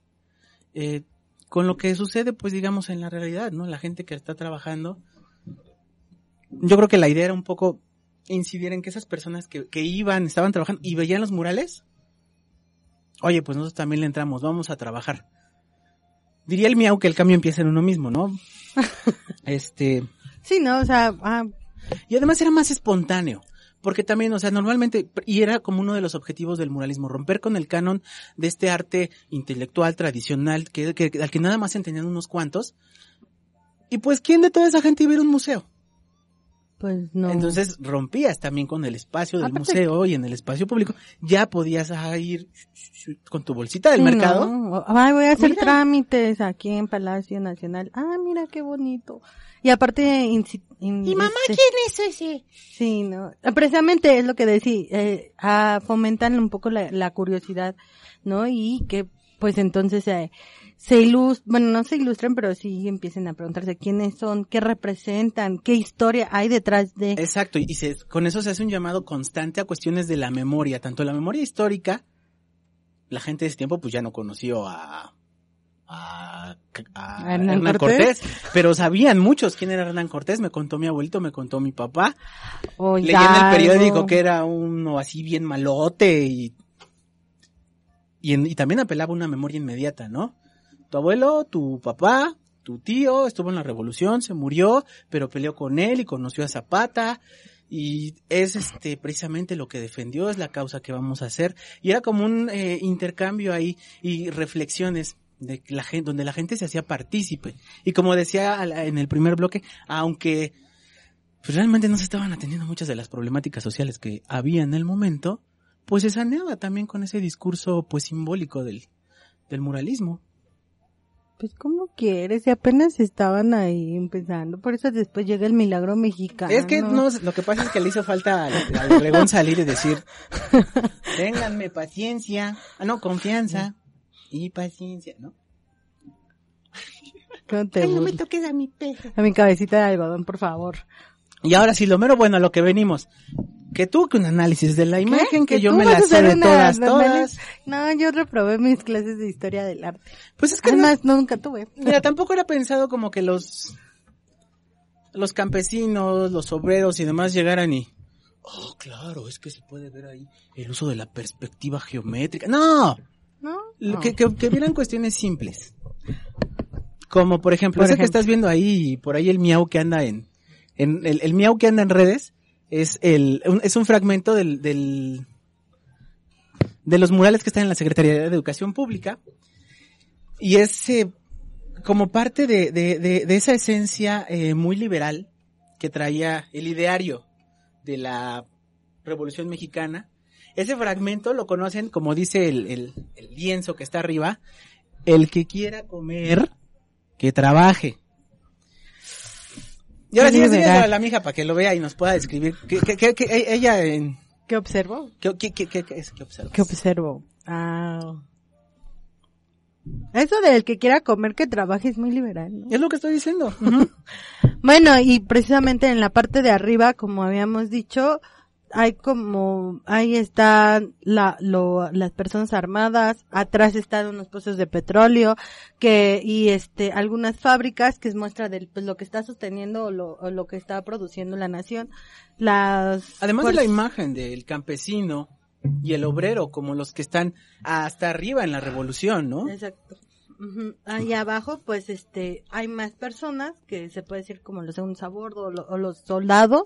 eh, con lo que sucede, pues digamos, en la realidad, ¿no? La gente que está trabajando. Yo creo que la idea era un poco incidir en que esas personas que, que iban, estaban trabajando y veían los murales, oye, pues nosotros también le entramos, vamos a trabajar. Diría el miau que el cambio empieza en uno mismo, ¿no? este, Sí, no, o sea, ah, y además era más espontáneo. Porque también, o sea, normalmente, y era como uno de los objetivos del muralismo, romper con el canon de este arte intelectual tradicional, que, que- al que nada más entendían unos cuantos. Y pues, ¿quién de toda esa gente iba a ir a un museo? Pues no. Entonces rompías también con el espacio del Aparte- museo y en el espacio público. Ya podías ah, ir con tu bolsita del Sí, mercado. no. Ay, voy a hacer Mira. trámites aquí en Palacio Nacional. Ah, mira qué bonito. Y aparte, inci- in- ¿Y mamá este, quién es ese? Sí, no. Ah, Precisamente es lo que decía, eh, ah, fomentan un poco la, la curiosidad, ¿no? Y que, pues entonces eh, se ilustran, bueno, no se ilustren, pero sí empiecen a preguntarse quiénes son, qué representan, qué historia hay detrás de. Exacto, y se, con eso se hace un llamado constante a cuestiones de la memoria, tanto la memoria histórica, la gente de ese tiempo pues ya no conoció a, a, a ¿A Hernán Hernán Cortés? Cortés, pero sabían muchos quién era Hernán Cortés, me contó mi abuelito, me contó mi papá, o leí en el periódico que era uno así bien malote y, y, en- y también apelaba a una memoria inmediata, ¿no? Tu abuelo, tu papá, tu tío estuvo en la revolución, se murió, pero peleó con él y conoció a Zapata. Y es este precisamente lo que defendió, es la causa que vamos a hacer. Y era como un eh, intercambio ahí y reflexiones de la gente, donde la gente se hacía partícipe. Y como decía en el primer bloque, aunque pues realmente no se estaban atendiendo muchas de las problemáticas sociales que había en el momento, pues se saneaba también con ese discurso pues simbólico del, del muralismo. Pues como quieres, y apenas estaban ahí empezando, por eso después llega el milagro mexicano. Es que no, lo que pasa es que le hizo falta al, al Obregón salir y decir, ténganme paciencia, ah no, confianza y paciencia, ¿no? ¿Cómo te Ay, no me toques a mi perro. A mi cabecita de algodón, por favor. Y ahora sí, lo mero bueno, a lo que venimos. Que tú, que un análisis de la imagen, que, yo me la sé de todas, todas. No, yo reprobé mis clases de historia del arte. Pues es que Además, nunca tuve. Mira, tampoco era pensado como que los los campesinos, los obreros y demás llegaran y oh, claro, es que se puede ver ahí el uso de la perspectiva geométrica. No, ¿No? Lo que, que, que vieran cuestiones simples. Como por ejemplo, Por ese que estás viendo ahí, por ahí el miau que anda en, en el, el miau que anda en redes, es el, es un fragmento del, del, de los murales que están en la Secretaría de Educación Pública. Y es eh, como parte de, de, de, de esa esencia eh, muy liberal que traía el ideario de la Revolución Mexicana. Ese fragmento lo conocen, como dice el, el lienzo que está arriba, el que quiera comer, que trabaje. Y ahora sí, enséñaselo a la mija para que lo vea y nos pueda describir. ¿Qué, qué, qué- qué- ella en... ¿Qué observo? ¿Qué, qué, qué, qué, qué es? ¿Qué observas? ¿Qué observo? Ah. Eso del que quiera comer que trabaje es muy liberal, ¿no? Es lo que estoy diciendo. Bueno, y precisamente en la parte de arriba, como habíamos dicho, hay como, ahí están la, lo, las personas armadas, atrás están unos pozos de petróleo, que, y este, algunas fábricas que es muestra de pues, lo que está sosteniendo o lo, o lo que está produciendo la nación. Las, Además de la imagen del campesino y el obrero como los que están hasta arriba en la revolución, ¿no? Exacto. Ujú. Ahí abajo, pues, este, hay más personas que se puede decir como los segundos a bordo o, lo- o los soldados.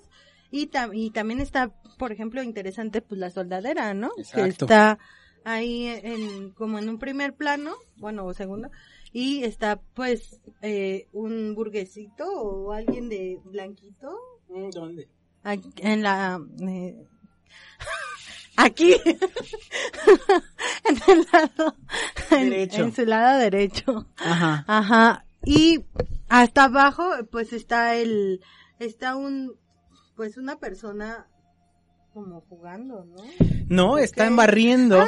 Y, tam- y también está, por ejemplo, interesante, pues, la soldadera, ¿no? Que está ahí en, como en un primer plano, bueno, o segundo. Y está, pues, eh, un burguesito o alguien de blanquito. ¿Dónde? Aquí, en la, eh, aquí, en el lado, en- Derecho. en su lado derecho. Ajá. Ajá. Y hasta abajo, pues está el, está un, pues una persona como jugando, ¿no? No, están barriendo. Ah,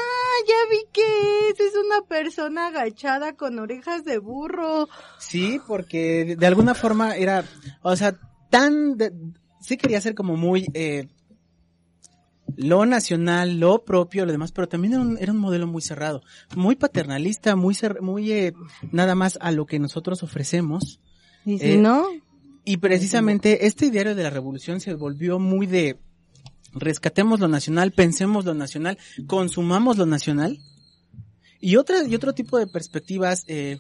ya vi que es, es una persona agachada con orejas de burro. Sí, porque de, de alguna forma era, o sea, tan, de- sí quería ser como muy, eh, lo nacional, lo propio, lo demás, pero también era un, era un modelo muy cerrado, muy paternalista, muy, cer- muy, eh, nada más a lo que nosotros ofrecemos. Y si Eh, no, Y precisamente este diario de la revolución se volvió muy de rescatemos lo nacional, pensemos lo nacional, consumamos lo nacional. Y otra, y otro tipo de perspectivas eh,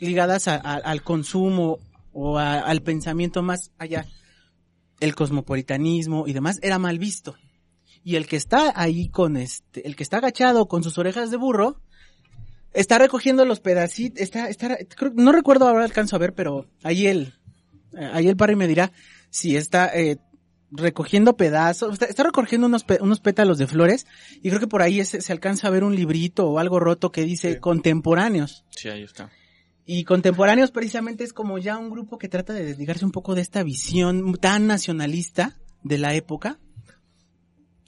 ligadas a- a- al consumo o a- al pensamiento más allá, el cosmopolitanismo y demás, era mal visto. Y el que está ahí con este, el que está agachado con sus orejas de burro, está recogiendo los pedacitos, está, está, creo- no recuerdo ahora alcanzo a ver, pero ahí el, Eh, ahí el Parry me dirá si está eh, recogiendo pedazos, está, está recogiendo unos, pe- unos pétalos de flores y creo que por ahí se, se alcanza a ver un librito o algo roto que dice contemporáneos. Sí, ahí está. Y contemporáneos precisamente es como ya un grupo que trata de desligarse un poco de esta visión tan nacionalista de la época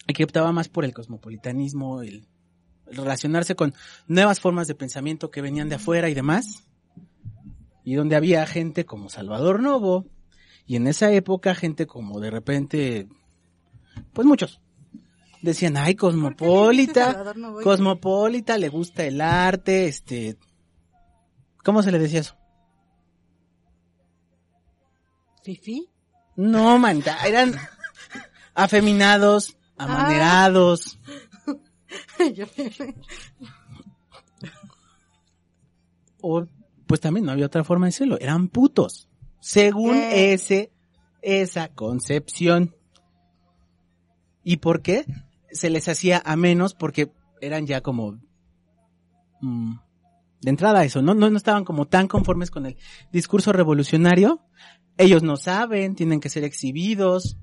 y que optaba más por el cosmopolitanismo, el relacionarse con nuevas formas de pensamiento que venían de afuera y demás. Y donde había gente como Salvador Novo y en esa época gente como de repente, pues muchos. Decían, ay, cosmopolita, cosmopolita, le gusta el arte, este, ¿cómo se le decía eso? ¿Fifi? No, manta, eran afeminados, amanerados. Yo- O, pues también no había otra forma de decirlo, eran putos. Según ¿Qué? ese, esa concepción. ¿Y por qué? Se les hacía a menos porque eran ya como, mm, de entrada eso, ¿no? ¿no? No estaban como tan conformes con el discurso revolucionario. Ellos no saben, tienen que ser exhibidos.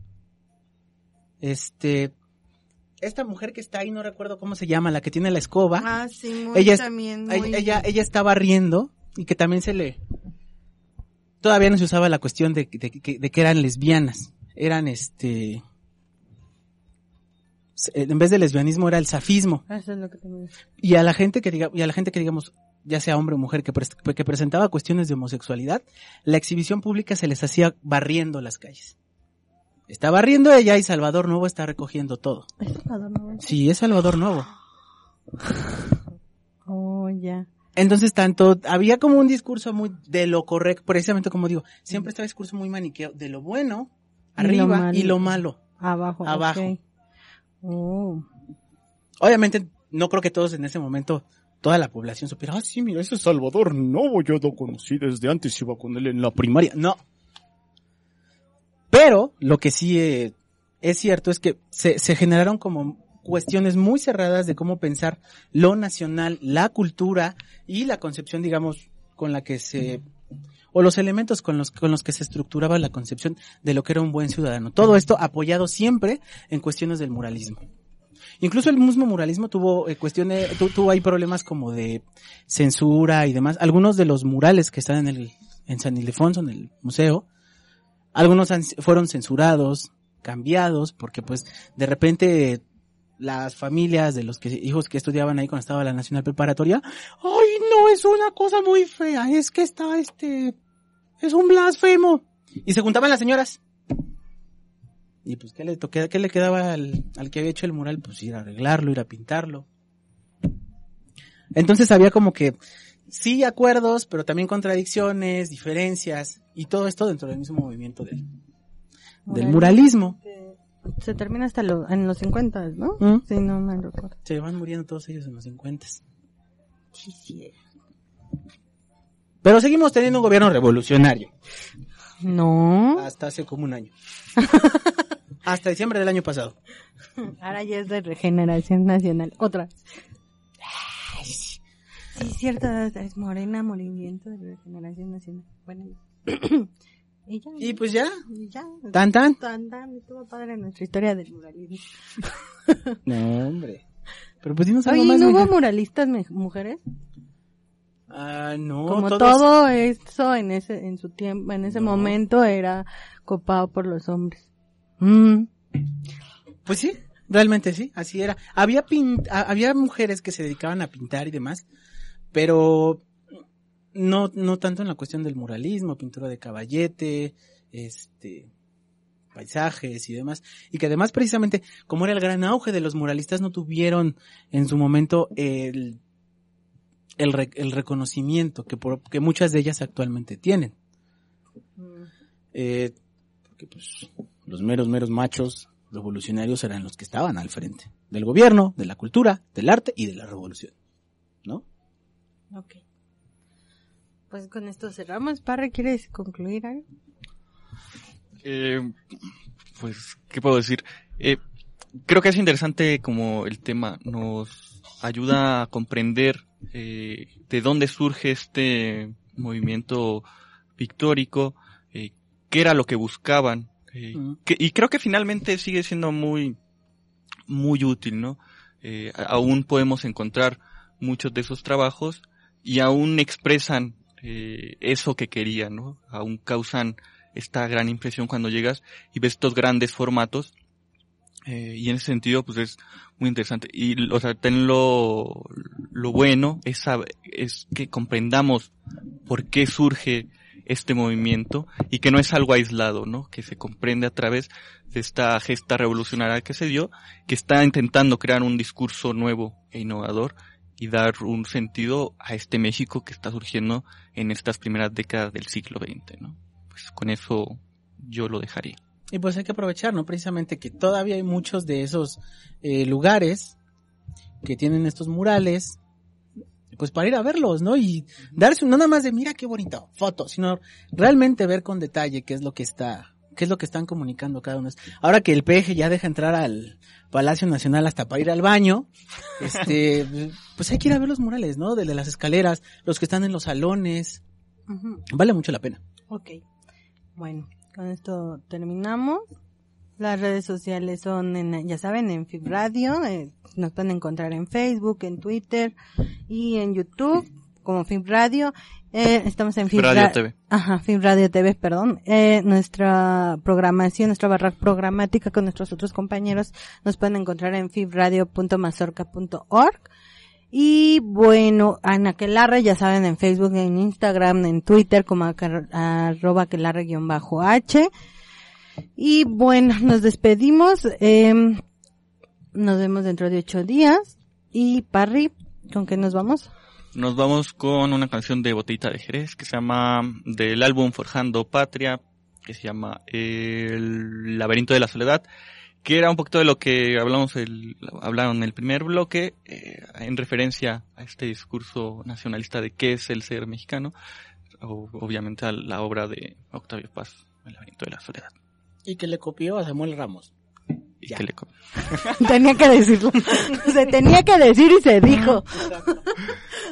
Este, esta mujer que está ahí, no recuerdo cómo se llama, la que tiene la escoba. Ah, sí, muy ella, también, ella- muy- ella, ella estaba riendo y que también se le, todavía no se usaba la cuestión de, de, de- de que eran lesbianas. Eran este, en vez de lesbianismo era el safismo. Eso es lo que tengo. Y a la gente que diga, y a la gente que digamos, ya sea hombre o mujer, que, que presentaba cuestiones de homosexualidad, la exhibición pública se les hacía barriendo las calles. Está barriendo ella y Salvador Nuevo está recogiendo todo. ¿Es Salvador Novo? Sí, es Salvador Nuevo. Oh, ya. Entonces tanto, había como un discurso muy de lo correcto, precisamente como digo, siempre estaba discurso muy maniqueo, de lo bueno, Y lo arriba, malo. y lo malo. Abajo. Abajo. Oh. Obviamente, no creo que todos en ese momento, toda la población supiera, ah, sí, mira, ese es Salvador Novo, yo lo conocí desde antes, iba con él en la primaria. No. Pero, lo que sí eh, es cierto es que se, se generaron como cuestiones muy cerradas de cómo pensar lo nacional, la cultura y la concepción, digamos, con la que se o los elementos con los, con los que se estructuraba la concepción de lo que era un buen ciudadano. Todo esto apoyado siempre en cuestiones del muralismo. Incluso el mismo muralismo tuvo eh, cuestiones, tu- tuvo ahí problemas como de censura y demás. Algunos de los murales que están en el, en San Ildefonso, en el museo, algunos han- fueron censurados, cambiados, porque pues de repente las familias de los hijos que estudiaban ahí cuando estaba la Nacional Preparatoria, ay no, es una cosa muy fea, es que está este, es un blasfemo. Y se juntaban las señoras. Y pues, ¿qué le, toque- qué le quedaba al que había hecho el mural? Pues ir a arreglarlo, ir a pintarlo. Entonces había como que, sí acuerdos, pero también contradicciones, diferencias, y todo esto dentro del mismo movimiento del, del muralismo. Se termina hasta lo- en los 50, ¿no? ¿Mm? Sí, no me recuerdo. Se van muriendo todos ellos en los 50. Sí, sí. Pero seguimos teniendo un gobierno revolucionario. No. Hasta hace como un año. Hasta diciembre del año pasado. Ahora ya es de regeneración nacional. Otra. Sí, cierto, es Morena Movimiento de Regeneración Nacional. Bueno, y ya. Y pues ya. y ya. Tan, tan. Tan, tan. Estuvo padre nuestra historia del muralismo. No, hombre. Pero pues dinos algo Oye, más. ¿no hubo muralistas mujeres? Ah, no. Como todos- todo eso en ese, en su tiempo, en ese No. momento era copado por los hombres. Mm. Pues sí, realmente sí, así era. Había pin- había mujeres que se dedicaban a pintar y demás, pero no, no tanto en la cuestión del muralismo, pintura de caballete, este, paisajes y demás. Y que además precisamente, como era el gran auge de los muralistas, no tuvieron en su momento el, el, el reconocimiento que, por, que muchas de ellas actualmente tienen. Eh, porque pues los meros, meros machos revolucionarios eran los que estaban al frente del gobierno, de la cultura, del arte y de la revolución. Ok. Pues con esto cerramos. Parra, ¿quieres concluir algo? Eh, pues, ¿qué puedo decir? Eh, creo que es interesante como el tema nos ayuda a comprender eh, de dónde surge este movimiento pictórico, eh, qué era lo que buscaban. eh, que- y creo que finalmente sigue siendo muy, muy útil, ¿no? Eh, aún podemos encontrar muchos de esos trabajos y aún expresan eh, eso que querían, ¿no? Aún causan esta gran impresión cuando llegas y ves estos grandes formatos eh, y en ese sentido pues es muy interesante y o sea ten lo, lo bueno es, sab- es que comprendamos por qué surge este movimiento y que no es algo aislado, ¿no? Que se comprende a través de esta gesta revolucionaria que se dio, que está intentando crear un discurso nuevo e innovador y dar un sentido a este México que está surgiendo en estas primeras décadas del siglo XX, ¿no? Pues con eso yo lo dejaría. Y pues hay que aprovechar, ¿no? Precisamente que todavía hay muchos de esos eh, lugares que tienen estos murales, pues para ir a verlos, ¿no? Y darse un- no nada más de mira qué bonito, foto, sino realmente ver con detalle qué es lo que está, qué es lo que están comunicando cada uno. Ahora que el peje ya deja entrar al Palacio Nacional hasta para ir al baño, este, pues hay que ir a ver los murales, ¿no? De de las escaleras, los que están en los salones. Vale mucho la pena. Ok. Bueno, con esto terminamos. Las redes sociales son, en, ya saben, en Fib Radio. eh, nos pueden encontrar en Facebook, en Twitter y en YouTube como Fib Radio. Eh, estamos en Fib Fib Radio Ra- TV. Ajá, Fib Radio TV, perdón. Eh, nuestra programación, nuestra barra programática con nuestros otros compañeros nos pueden encontrar en fibradio.mazorca.org. Y bueno, Ana Aquelarre, ya saben, en Facebook, en Instagram, en Twitter, como arroba aquelarre-h. Y bueno, nos despedimos. em, nos vemos dentro de ocho días. Y Parry, ¿con qué nos vamos? Nos vamos con una canción de Botellita de Jerez que se llama del álbum Forjando Patria, que se llama El laberinto de la soledad, que era un poquito de lo que hablamos el, hablaron en el primer bloque, eh, en referencia a este discurso nacionalista de qué es el ser mexicano, o- obviamente a la obra de Octavio Paz, El laberinto de la soledad. Y que le copió a Samuel Ramos. Y que le tenía que decirlo. se tenía que decir y se dijo.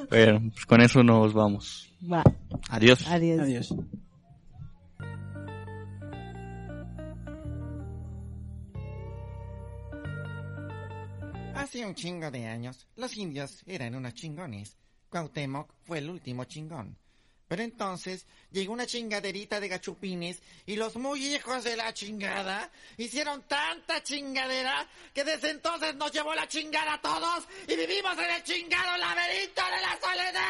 Bueno, pues con eso nos vamos. Va. Adiós. Adiós. Adiós. Hace un chingo de años, los indios eran unos chingones. Cuauhtémoc fue el último chingón. Pero entonces llegó una chingaderita de gachupines y los muy hijos de la chingada hicieron tanta chingadera que desde entonces nos llevó la chingada a todos y vivimos en el chingado laberinto de la soledad.